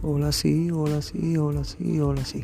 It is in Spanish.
Hola sí, hola sí, hola sí, hola sí.